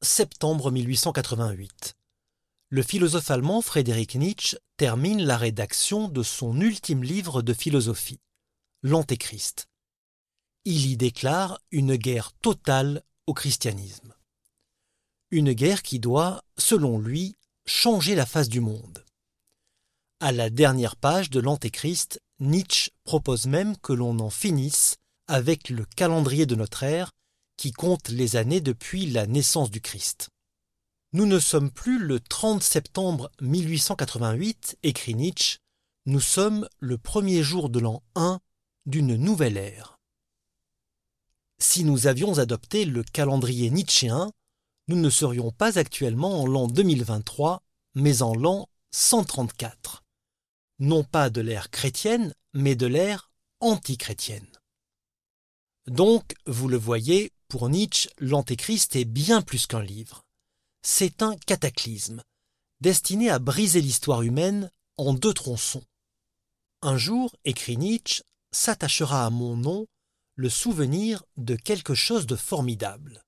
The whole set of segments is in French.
Septembre 1888. Le philosophe allemand Friedrich Nietzsche termine la rédaction de son ultime livre de philosophie, L'Antéchrist. Il y déclare une guerre totale au christianisme. Une guerre qui doit, selon lui, changer la face du monde. À la dernière page de l'Antéchrist, Nietzsche propose même que l'on en finisse avec le calendrier de notre ère qui compte les années depuis la naissance du Christ. Nous ne sommes plus le 30 septembre 1888, écrit Nietzsche, nous sommes le premier jour de l'an 1 d'une nouvelle ère. Si nous avions adopté le calendrier nietzschéen, nous ne serions pas actuellement en l'an 2023, mais en l'an 134. Non pas de l'ère chrétienne, mais de l'ère antichrétienne. Donc, vous le voyez, pour Nietzsche, l'Antéchrist est bien plus qu'un livre. C'est un cataclysme, destiné à briser l'histoire humaine en deux tronçons. Un jour, écrit Nietzsche, s'attachera à mon nom le souvenir de quelque chose de formidable.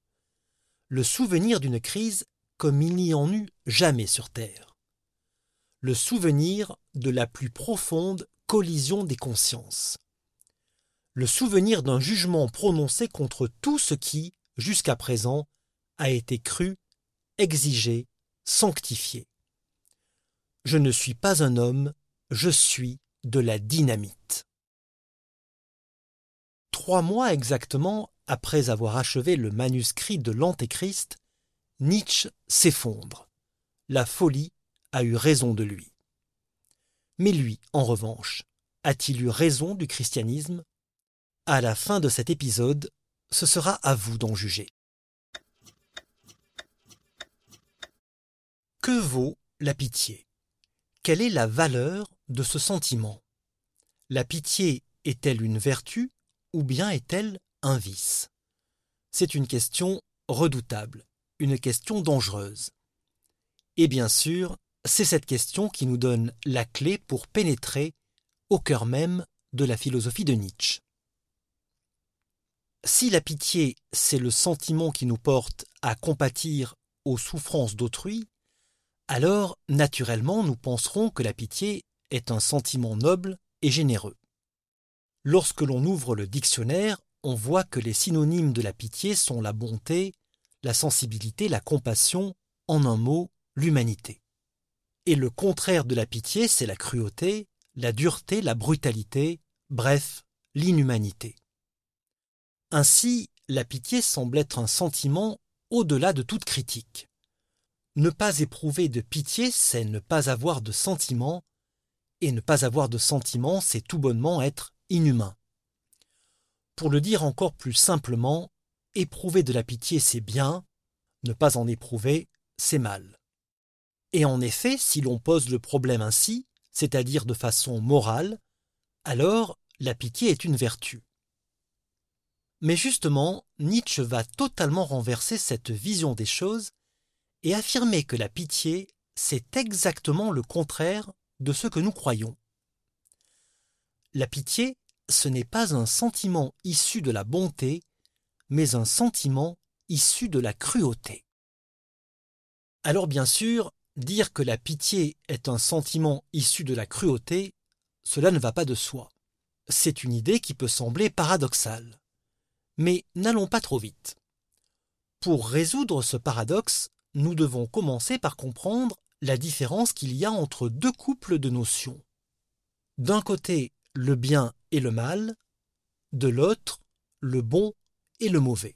Le souvenir d'une crise comme il n'y en eut jamais sur Terre. Le souvenir de la plus profonde collision des consciences le souvenir d'un jugement prononcé contre tout ce qui, jusqu'à présent, a été cru, exigé, sanctifié. Je ne suis pas un homme, je suis de la dynamite. Trois mois exactement après avoir achevé le manuscrit de l'Antéchrist, Nietzsche s'effondre. La folie a eu raison de lui. Mais lui, en revanche, a-t-il eu raison du christianisme? À la fin de cet épisode, ce sera à vous d'en juger. Que vaut la pitié? Quelle est la valeur de ce sentiment? La pitié est-elle une vertu ou bien est-elle un vice? C'est une question redoutable, une question dangereuse. Et bien sûr, c'est cette question qui nous donne la clé pour pénétrer au cœur même de la philosophie de Nietzsche. Si la pitié, c'est le sentiment qui nous porte à compatir aux souffrances d'autrui, alors naturellement nous penserons que la pitié est un sentiment noble et généreux. Lorsque l'on ouvre le dictionnaire, on voit que les synonymes de la pitié sont la bonté, la sensibilité, la compassion, en un mot, l'humanité. Et le contraire de la pitié, c'est la cruauté, la dureté, la brutalité, bref, l'inhumanité. Ainsi, la pitié semble être un sentiment au-delà de toute critique. Ne pas éprouver de pitié, c'est ne pas avoir de sentiment, et ne pas avoir de sentiment, c'est tout bonnement être inhumain. Pour le dire encore plus simplement, éprouver de la pitié, c'est bien, ne pas en éprouver, c'est mal. Et en effet, si l'on pose le problème ainsi, c'est-à-dire de façon morale, alors la pitié est une vertu. Mais justement, Nietzsche va totalement renverser cette vision des choses et affirmer que la pitié, c'est exactement le contraire de ce que nous croyons. La pitié, ce n'est pas un sentiment issu de la bonté, mais un sentiment issu de la cruauté. Alors bien sûr, dire que la pitié est un sentiment issu de la cruauté, cela ne va pas de soi. C'est une idée qui peut sembler paradoxale. Mais n'allons pas trop vite. Pour résoudre ce paradoxe, nous devons commencer par comprendre la différence qu'il y a entre deux couples de notions. D'un côté, le bien et le mal, de l'autre, le bon et le mauvais.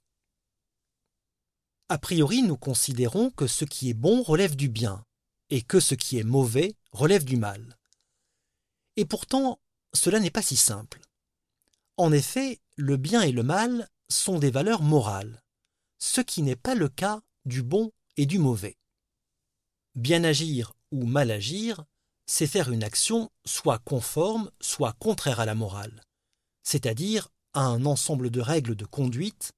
A priori, nous considérons que ce qui est bon relève du bien, et que ce qui est mauvais relève du mal. Et pourtant, cela n'est pas si simple. En effet, le bien et le mal sont des valeurs morales, ce qui n'est pas le cas du bon et du mauvais. Bien agir ou mal agir, c'est faire une action soit conforme, soit contraire à la morale, c'est-à-dire à un ensemble de règles de conduite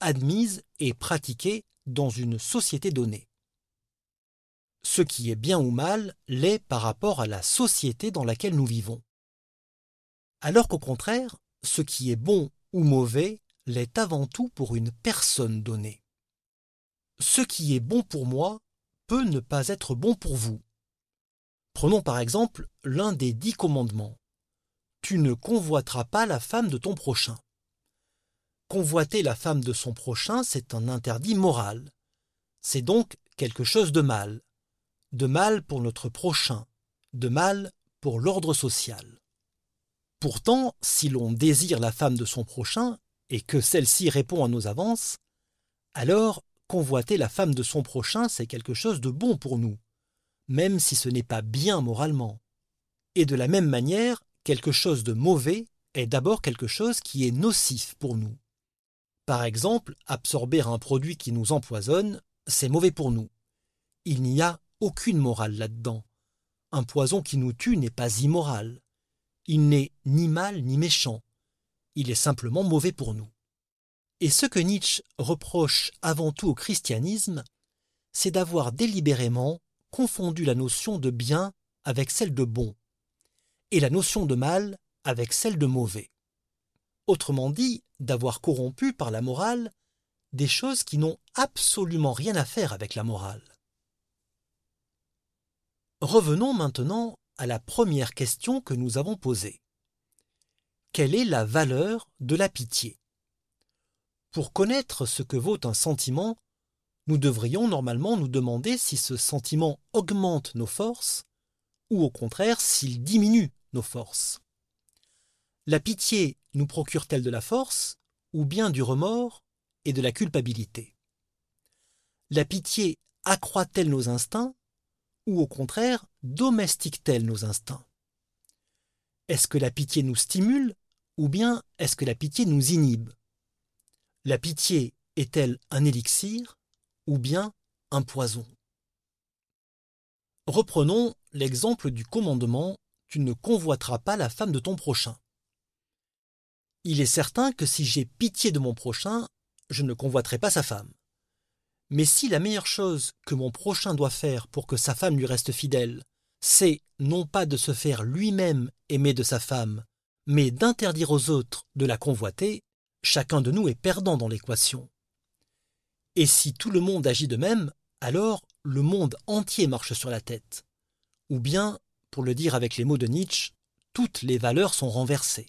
admises et pratiquées dans une société donnée. Ce qui est bien ou mal l'est par rapport à la société dans laquelle nous vivons. Alors qu'au contraire, ce qui est bon ou mauvais l'est avant tout pour une personne donnée. ce qui est bon pour moi peut ne pas être bon pour vous. Prenons par exemple l'un des dix commandements. Tu ne convoiteras pas la femme de ton prochain. Convoiter la femme de son prochain, c'est un interdit moral. C'est donc quelque chose de mal. De mal pour notre prochain, de mal pour l'ordre social. Pourtant, si l'on désire la femme de son prochain, et que celle-ci répond à nos avances, alors convoiter la femme de son prochain, c'est quelque chose de bon pour nous, même si ce n'est pas bien moralement. Et de la même manière, quelque chose de mauvais est d'abord quelque chose qui est nocif pour nous. Par exemple, absorber un produit qui nous empoisonne, c'est mauvais pour nous. Il n'y a aucune morale là-dedans. Un poison qui nous tue n'est pas immoral. Il n'est ni mal ni méchant. Il est simplement mauvais pour nous. Et ce que Nietzsche reproche avant tout au christianisme, c'est d'avoir délibérément confondu la notion de bien avec celle de bon, et la notion de mal avec celle de mauvais. Autrement dit, d'avoir corrompu par la morale des choses qui n'ont absolument rien à faire avec la morale. Revenons maintenant à la première question que nous avons posée. Quelle est la valeur de la pitié? Pour connaître ce que vaut un sentiment, nous devrions normalement nous demander si ce sentiment augmente nos forces ou au contraire s'il diminue nos forces. La pitié nous procure-t-elle de la force ou bien du remords et de la culpabilité? La pitié accroît-elle nos instincts ou au contraire domestique-t-elle nos instincts? Est-ce que la pitié nous stimule ou bien est-ce que la pitié nous inhibe? La pitié est-elle un élixir ou bien un poison? Reprenons l'exemple du commandement Tu ne convoiteras pas la femme de ton prochain. Il est certain que si j'ai pitié de mon prochain, je ne convoiterai pas sa femme. Mais si la meilleure chose que mon prochain doit faire pour que sa femme lui reste fidèle, c'est non pas de se faire lui-même aimer de sa femme, mais d'interdire aux autres de la convoiter, chacun de nous est perdant dans l'équation. Et si tout le monde agit de même, alors le monde entier marche sur la tête. Ou bien, pour le dire avec les mots de Nietzsche, toutes les valeurs sont renversées.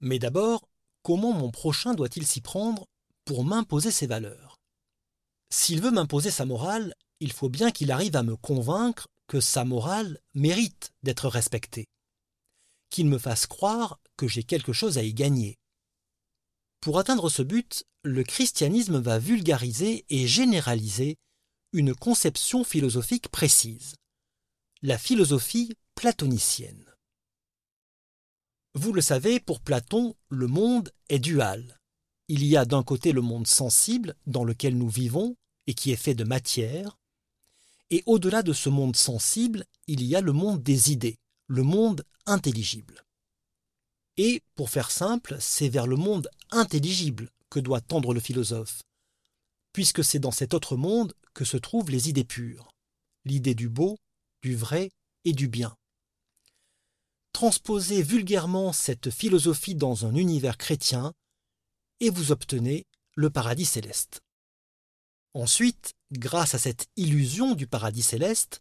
Mais d'abord, comment mon prochain doit-il s'y prendre pour m'imposer ses valeurs S'il veut m'imposer sa morale, il faut bien qu'il arrive à me convaincre que sa morale mérite d'être respectée, qu'il me fasse croire que j'ai quelque chose à y gagner. Pour atteindre ce but, le christianisme va vulgariser et généraliser une conception philosophique précise, la philosophie platonicienne. Vous le savez, pour Platon, le monde est dual. Il y a d'un côté le monde sensible dans lequel nous vivons et qui est fait de matière, et au-delà de ce monde sensible, il y a le monde des idées, le monde intelligible. Et, pour faire simple, c'est vers le monde intelligible que doit tendre le philosophe, puisque c'est dans cet autre monde que se trouvent les idées pures, l'idée du beau, du vrai et du bien. Transposez vulgairement cette philosophie dans un univers chrétien, et vous obtenez le paradis céleste. Ensuite, grâce à cette illusion du paradis céleste,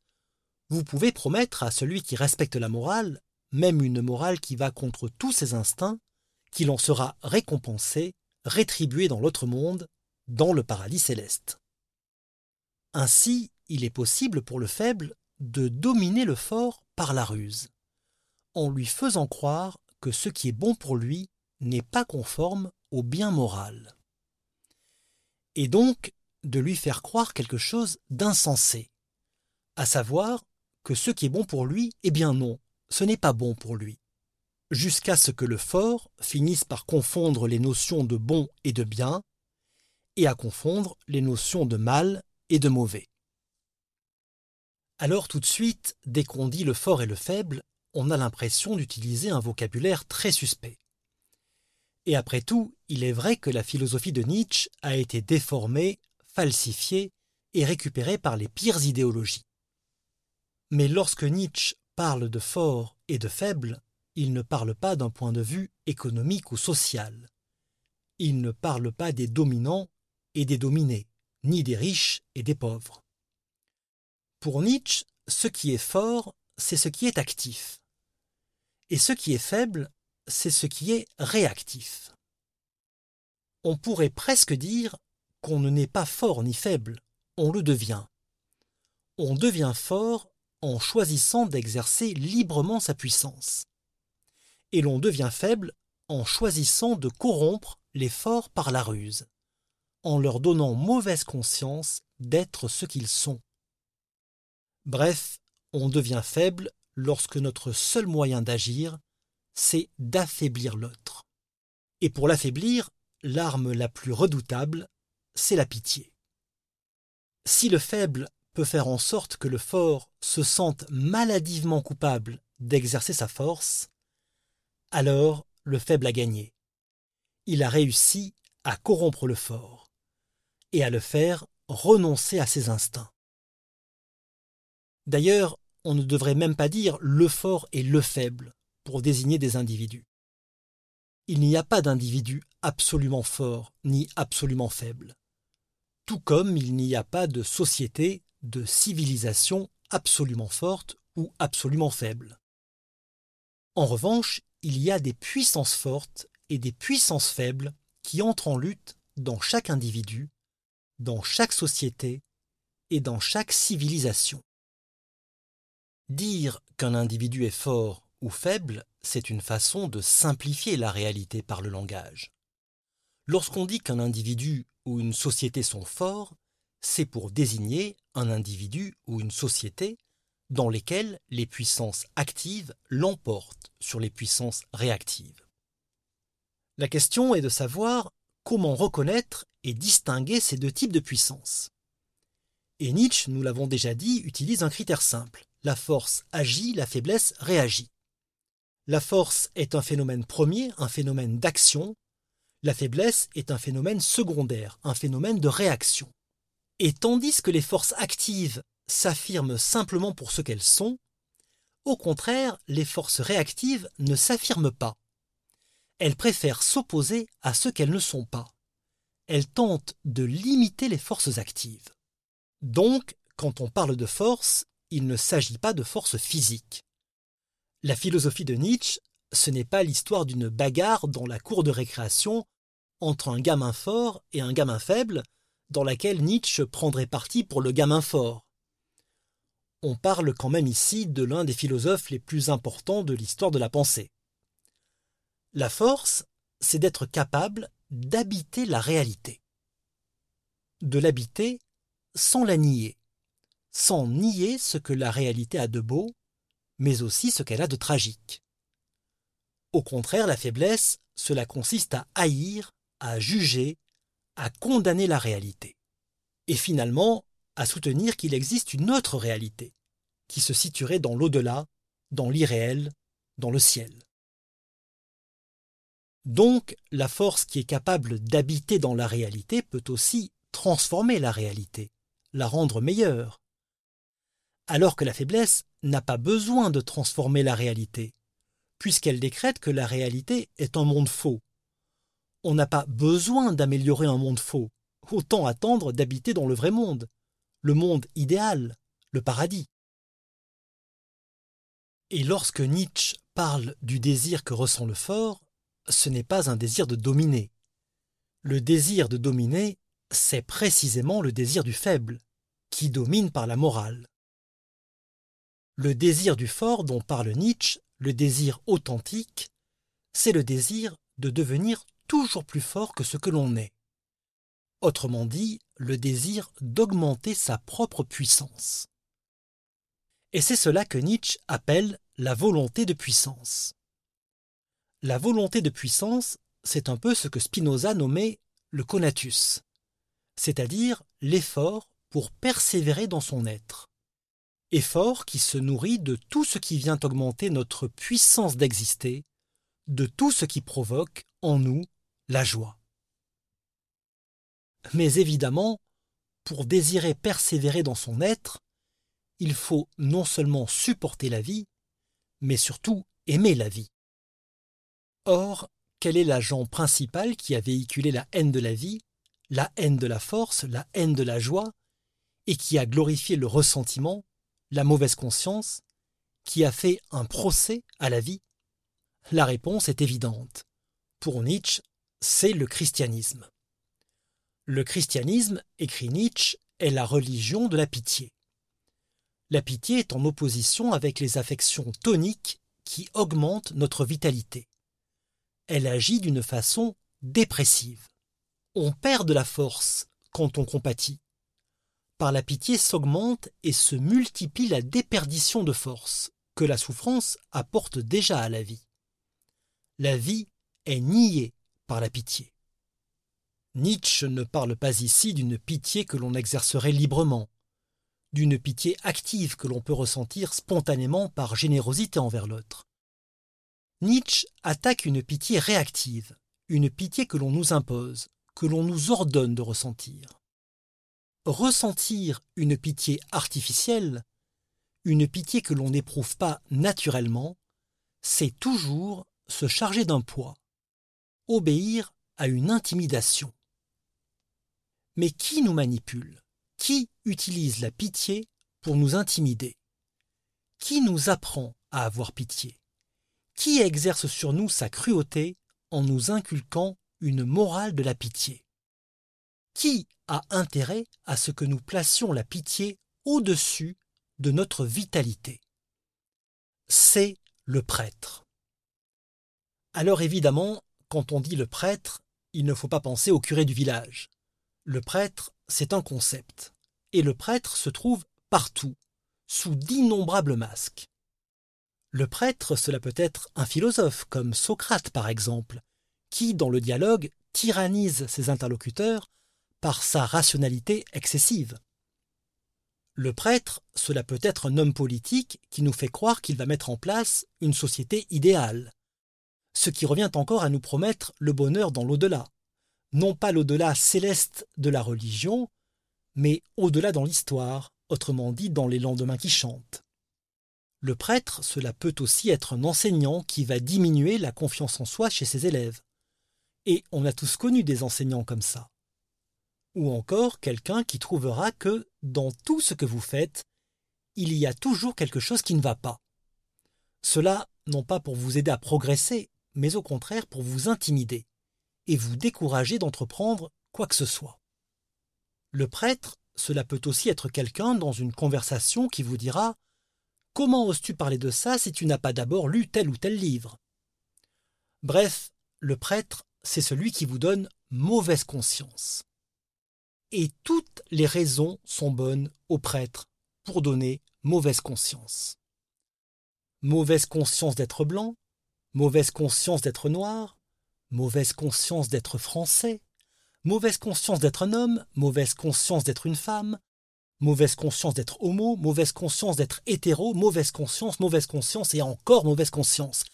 vous pouvez promettre à celui qui respecte la morale même une morale qui va contre tous ses instincts, qu'il en sera récompensé, rétribué dans l'autre monde, dans le paradis céleste. Ainsi, il est possible pour le faible de dominer le fort par la ruse, en lui faisant croire que ce qui est bon pour lui n'est pas conforme au bien moral. Et donc de lui faire croire quelque chose d'insensé, à savoir que ce qui est bon pour lui, eh bien non, ce n'est pas bon pour lui. Jusqu'à ce que le fort finisse par confondre les notions de bon et de bien, et à confondre les notions de mal et de mauvais. Alors tout de suite, dès qu'on dit le fort et le faible, on a l'impression d'utiliser un vocabulaire très suspect. Et après tout, il est vrai que la philosophie de Nietzsche a été déformée, falsifiée et récupérée par les pires idéologies. Mais lorsque Nietzsche parle de fort et de faible, il ne parle pas d'un point de vue économique ou social. Il ne parle pas des dominants et des dominés. ni des riches et des pauvres. Pour Nietzsche, ce qui est fort, c'est ce qui est actif. Et ce qui est faible, c'est ce qui est réactif. On pourrait presque dire qu'on ne n'est pas fort ni faible, on le devient. On devient fort en choisissant d'exercer librement sa puissance. Et l'on devient faible en choisissant de corrompre les forts par la ruse, en leur donnant mauvaise conscience d'être ce qu'ils sont. Bref, on devient faible lorsque notre seul moyen d'agir, c'est d'affaiblir l'autre. Et pour l'affaiblir, l'arme la plus redoutable, c'est la pitié. Si le faible peut faire en sorte que le fort se sente maladivement coupable d'exercer sa force, alors le faible a gagné. Il a réussi à corrompre le fort et à le faire renoncer à ses instincts. D'ailleurs, on ne devrait même pas dire le fort et le faible pour désigner des individus. Il n'y a pas d'individu absolument fort ni absolument faible. Tout comme il n'y a pas de société, de civilisation absolument forte ou absolument faible. En revanche, il y a des puissances fortes et des puissances faibles qui entrent en lutte dans chaque individu, dans chaque société et dans chaque civilisation. Dire qu'un individu est fort ou faible, c'est une façon de simplifier la réalité par le langage. Lorsqu'on dit qu'un individu ou une société sont forts, c'est pour désigner un individu ou une société dans lesquels les puissances actives l'emportent sur les puissances réactives. La question est de savoir comment reconnaître et distinguer ces deux types de puissances. Et Nietzsche, nous l'avons déjà dit, utilise un critère simple. La force agit, la faiblesse réagit. La force est un phénomène premier, un phénomène d'action. La faiblesse est un phénomène secondaire, un phénomène de réaction. Et tandis que les forces actives s'affirment simplement pour ce qu'elles sont, au contraire, les forces réactives ne s'affirment pas. Elles préfèrent s'opposer à ce qu'elles ne sont pas. Elles tentent de limiter les forces actives. Donc, quand on parle de force, il ne s'agit pas de force physique. La philosophie de Nietzsche, ce n'est pas l'histoire d'une bagarre dans la cour de récréation entre un gamin fort et un gamin faible, dans laquelle Nietzsche prendrait parti pour le gamin fort. On parle quand même ici de l'un des philosophes les plus importants de l'histoire de la pensée. La force, c'est d'être capable d'habiter la réalité. De l'habiter sans la nier, sans nier ce que la réalité a de beau, mais aussi ce qu'elle a de tragique. Au contraire, la faiblesse, cela consiste à haïr, à juger, à condamner la réalité. Et finalement, à soutenir qu'il existe une autre réalité, qui se situerait dans l'au-delà, dans l'irréel, dans le ciel. Donc, la force qui est capable d'habiter dans la réalité peut aussi transformer la réalité, la rendre meilleure. Alors que la faiblesse n'a pas besoin de transformer la réalité, puisqu'elle décrète que la réalité est un monde faux. On n'a pas besoin d'améliorer un monde faux, autant attendre d'habiter dans le vrai monde, le monde idéal, le paradis. Et lorsque Nietzsche parle du désir que ressent le fort, ce n'est pas un désir de dominer. Le désir de dominer, c'est précisément le désir du faible, qui domine par la morale. Le désir du fort dont parle Nietzsche, le désir authentique, c'est le désir de devenir toujours plus fort que ce que l'on est. Autrement dit, le désir d'augmenter sa propre puissance. Et c'est cela que Nietzsche appelle la volonté de puissance. La volonté de puissance, c'est un peu ce que Spinoza nommait le conatus, c'est-à-dire l'effort pour persévérer dans son être. Effort qui se nourrit de tout ce qui vient augmenter notre puissance d'exister, de tout ce qui provoque en nous la joie. Mais évidemment, pour désirer persévérer dans son être, il faut non seulement supporter la vie, mais surtout aimer la vie. Or, quel est l'agent principal qui a véhiculé la haine de la vie, la haine de la force, la haine de la joie, et qui a glorifié le ressentiment, la mauvaise conscience, qui a fait un procès à la vie La réponse est évidente. Pour Nietzsche, c'est le christianisme. Le christianisme, écrit Nietzsche, est la religion de la pitié. La pitié est en opposition avec les affections toniques qui augmentent notre vitalité. Elle agit d'une façon dépressive. On perd de la force quand on compatit. La pitié s'augmente et se multiplie la déperdition de force que la souffrance apporte déjà à la vie. La vie est niée par la pitié. Nietzsche ne parle pas ici d'une pitié que l'on exercerait librement, d'une pitié active que l'on peut ressentir spontanément par générosité envers l'autre. Nietzsche attaque une pitié réactive, une pitié que l'on nous impose, que l'on nous ordonne de ressentir. Ressentir une pitié artificielle, une pitié que l'on n'éprouve pas naturellement, c'est toujours se charger d'un poids, obéir à une intimidation. Mais qui nous manipule? Qui utilise la pitié pour nous intimider? Qui nous apprend à avoir pitié? Qui exerce sur nous sa cruauté en nous inculquant une morale de la pitié? Qui a intérêt à ce que nous placions la pitié au-dessus de notre vitalité? C'est le prêtre. Alors évidemment, quand on dit le prêtre, il ne faut pas penser au curé du village. Le prêtre, c'est un concept. Et le prêtre se trouve partout, sous d'innombrables masques. Le prêtre, cela peut être un philosophe, comme Socrate par exemple, qui, dans le dialogue, tyrannise ses interlocuteurs par sa rationalité excessive. Le prêtre, cela peut être un homme politique qui nous fait croire qu'il va mettre en place une société idéale, ce qui revient encore à nous promettre le bonheur dans l'au-delà. Non pas l'au-delà céleste de la religion, mais au-delà dans l'histoire, autrement dit dans les lendemains qui chantent. Le prêtre, cela peut aussi être un enseignant qui va diminuer la confiance en soi chez ses élèves. Et on a tous connu des enseignants comme ça. Ou encore quelqu'un qui trouvera que, dans tout ce que vous faites, il y a toujours quelque chose qui ne va pas. Cela, non pas pour vous aider à progresser, mais au contraire pour vous intimider et vous décourager d'entreprendre quoi que ce soit. Le prêtre, cela peut aussi être quelqu'un dans une conversation qui vous dira Comment oses-tu parler de ça si tu n'as pas d'abord lu tel ou tel livre? Bref, le prêtre, c'est celui qui vous donne mauvaise conscience. Et toutes les raisons sont bonnes au prêtre pour donner mauvaise conscience. Mauvaise conscience d'être blanc, mauvaise conscience d'être noir, mauvaise conscience d'être français, mauvaise conscience d'être un homme, mauvaise conscience d'être une femme, mauvaise conscience d'être homo, mauvaise conscience d'être hétéro, mauvaise conscience, mauvaise conscience et encore mauvaise conscience.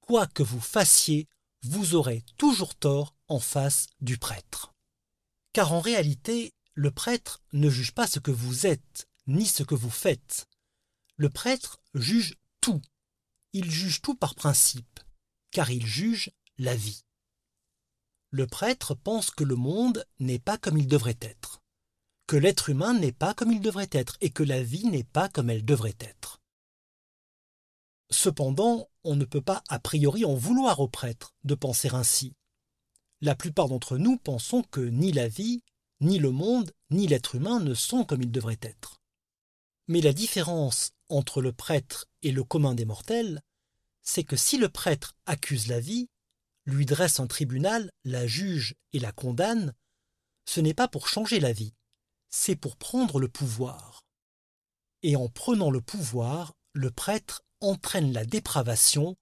Quoi que vous fassiez, vous aurez toujours tort en face du prêtre. Car en réalité, le prêtre ne juge pas ce que vous êtes, ni ce que vous faites. Le prêtre juge tout. Il juge tout par principe car il juge la vie. Le prêtre pense que le monde n'est pas comme il devrait être, que l'être humain n'est pas comme il devrait être, et que la vie n'est pas comme elle devrait être. Cependant, on ne peut pas a priori en vouloir au prêtre de penser ainsi. La plupart d'entre nous pensons que ni la vie, ni le monde, ni l'être humain ne sont comme ils devraient être. Mais la différence entre le prêtre et le commun des mortels, c'est que si le prêtre accuse la vie, lui dresse un tribunal, la juge et la condamne, ce n'est pas pour changer la vie, c'est pour prendre le pouvoir. Et en prenant le pouvoir, le prêtre entraîne la dépravation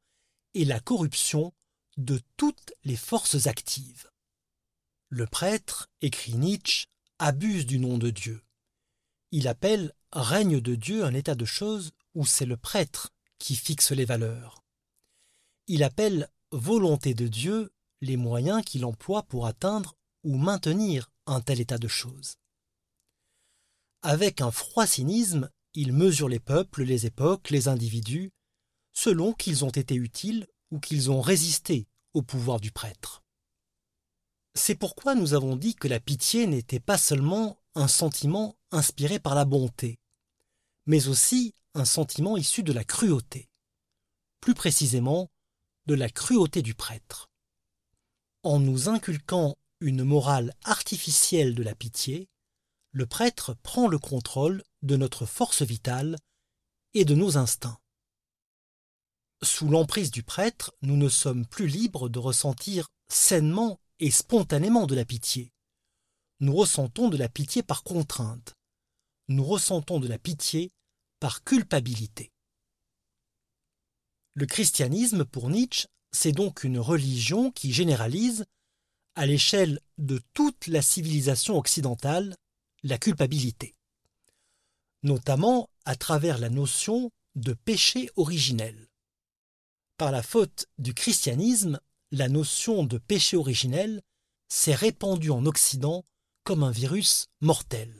et la corruption de toutes les forces actives. Le prêtre, écrit Nietzsche, abuse du nom de Dieu. Il appelle règne de Dieu un état de choses où c'est le prêtre qui fixe les valeurs il appelle volonté de Dieu les moyens qu'il emploie pour atteindre ou maintenir un tel état de choses. Avec un froid cynisme, il mesure les peuples, les époques, les individus, selon qu'ils ont été utiles ou qu'ils ont résisté au pouvoir du prêtre. C'est pourquoi nous avons dit que la pitié n'était pas seulement un sentiment inspiré par la bonté, mais aussi un sentiment issu de la cruauté, plus précisément de la cruauté du prêtre. En nous inculquant une morale artificielle de la pitié, le prêtre prend le contrôle de notre force vitale et de nos instincts. Sous l'emprise du prêtre, nous ne sommes plus libres de ressentir sainement et spontanément de la pitié. Nous ressentons de la pitié par contrainte. Nous ressentons de la pitié par culpabilité. Le christianisme, pour Nietzsche, c'est donc une religion qui généralise, à l'échelle de toute la civilisation occidentale, la culpabilité, notamment à travers la notion de péché originel. Par la faute du christianisme, la notion de péché originel s'est répandue en Occident comme un virus mortel.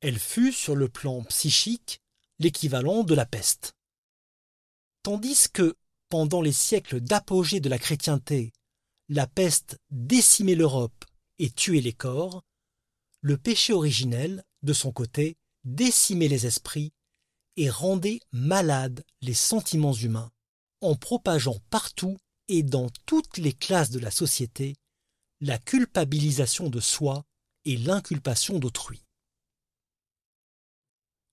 Elle fut, sur le plan psychique, l'équivalent de la peste. Tandis que, pendant les siècles d'apogée de la chrétienté, la peste décimait l'Europe et tuait les corps, le péché originel, de son côté, décimait les esprits et rendait malades les sentiments humains, en propageant partout et dans toutes les classes de la société la culpabilisation de soi et l'inculpation d'autrui.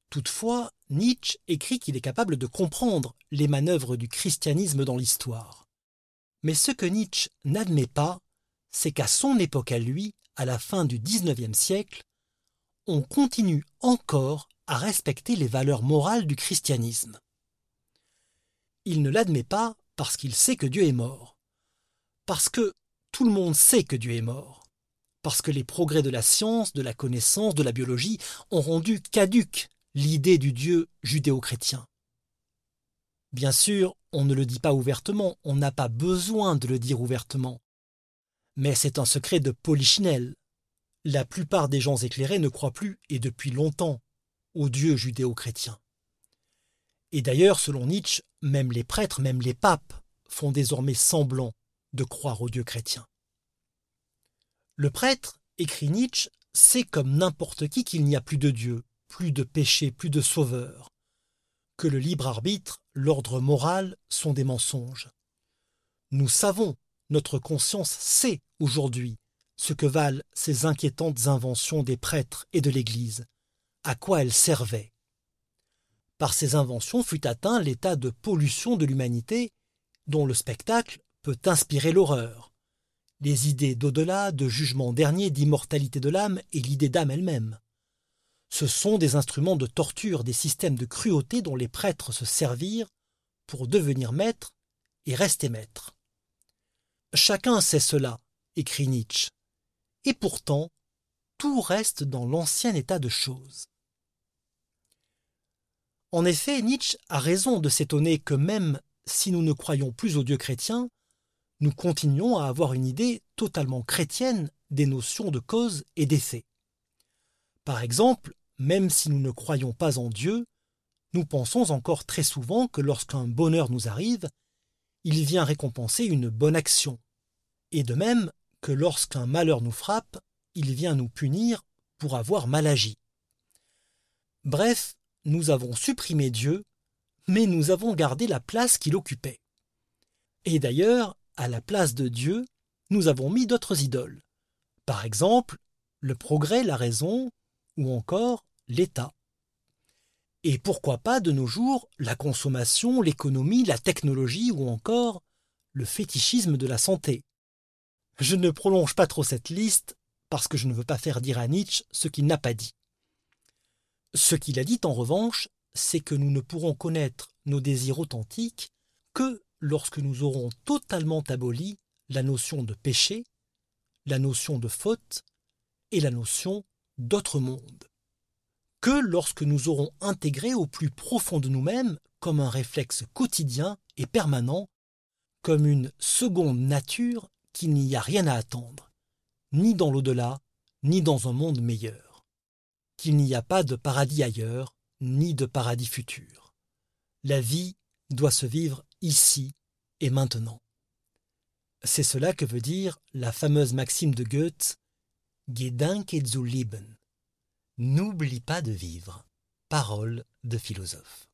Toutefois, Nietzsche écrit qu'il est capable de comprendre les manœuvres du christianisme dans l'histoire. Mais ce que Nietzsche n'admet pas, c'est qu'à son époque à lui, à la fin du XIXe siècle, on continue encore à respecter les valeurs morales du christianisme. Il ne l'admet pas parce qu'il sait que Dieu est mort, parce que tout le monde sait que Dieu est mort, parce que les progrès de la science, de la connaissance, de la biologie ont rendu caduque l'idée du Dieu judéo-chrétien. Bien sûr, on ne le dit pas ouvertement, on n'a pas besoin de le dire ouvertement, mais c'est un secret de polichinelle. La plupart des gens éclairés ne croient plus, et depuis longtemps, au Dieu judéo-chrétien. Et d'ailleurs, selon Nietzsche, même les prêtres, même les papes, font désormais semblant de croire au Dieu chrétien. Le prêtre, écrit Nietzsche, sait comme n'importe qui qu'il n'y a plus de Dieu, plus de péché, plus de sauveur, que le libre arbitre, l'ordre moral sont des mensonges. Nous savons notre conscience sait aujourd'hui ce que valent ces inquiétantes inventions des prêtres et de l'Église, à quoi elles servaient. Par ces inventions fut atteint l'état de pollution de l'humanité dont le spectacle peut inspirer l'horreur, les idées d'au-delà, de jugement dernier, d'immortalité de l'âme et l'idée d'âme elle-même. Ce sont des instruments de torture, des systèmes de cruauté dont les prêtres se servirent pour devenir maîtres et rester maîtres. Chacun sait cela, écrit Nietzsche. Et pourtant, tout reste dans l'ancien état de choses. En effet, Nietzsche a raison de s'étonner que même si nous ne croyons plus au Dieu chrétien, nous continuons à avoir une idée totalement chrétienne des notions de cause et d'effet. Par exemple, même si nous ne croyons pas en Dieu, nous pensons encore très souvent que lorsqu'un bonheur nous arrive, il vient récompenser une bonne action, et de même que lorsqu'un malheur nous frappe, il vient nous punir pour avoir mal agi. Bref, nous avons supprimé Dieu, mais nous avons gardé la place qu'il occupait. Et d'ailleurs, à la place de Dieu, nous avons mis d'autres idoles. Par exemple, le progrès, la raison, ou encore l'État. Et pourquoi pas de nos jours la consommation, l'économie, la technologie ou encore le fétichisme de la santé. Je ne prolonge pas trop cette liste parce que je ne veux pas faire dire à Nietzsche ce qu'il n'a pas dit. Ce qu'il a dit en revanche, c'est que nous ne pourrons connaître nos désirs authentiques que lorsque nous aurons totalement aboli la notion de péché, la notion de faute et la notion d'autre monde. Que lorsque nous aurons intégré au plus profond de nous-mêmes, comme un réflexe quotidien et permanent, comme une seconde nature qu'il n'y a rien à attendre, ni dans l'au-delà, ni dans un monde meilleur, qu'il n'y a pas de paradis ailleurs, ni de paradis futur. La vie doit se vivre ici et maintenant. C'est cela que veut dire la fameuse maxime de Goethe Gedanke zu leben. N'oublie pas de vivre. Parole de philosophe.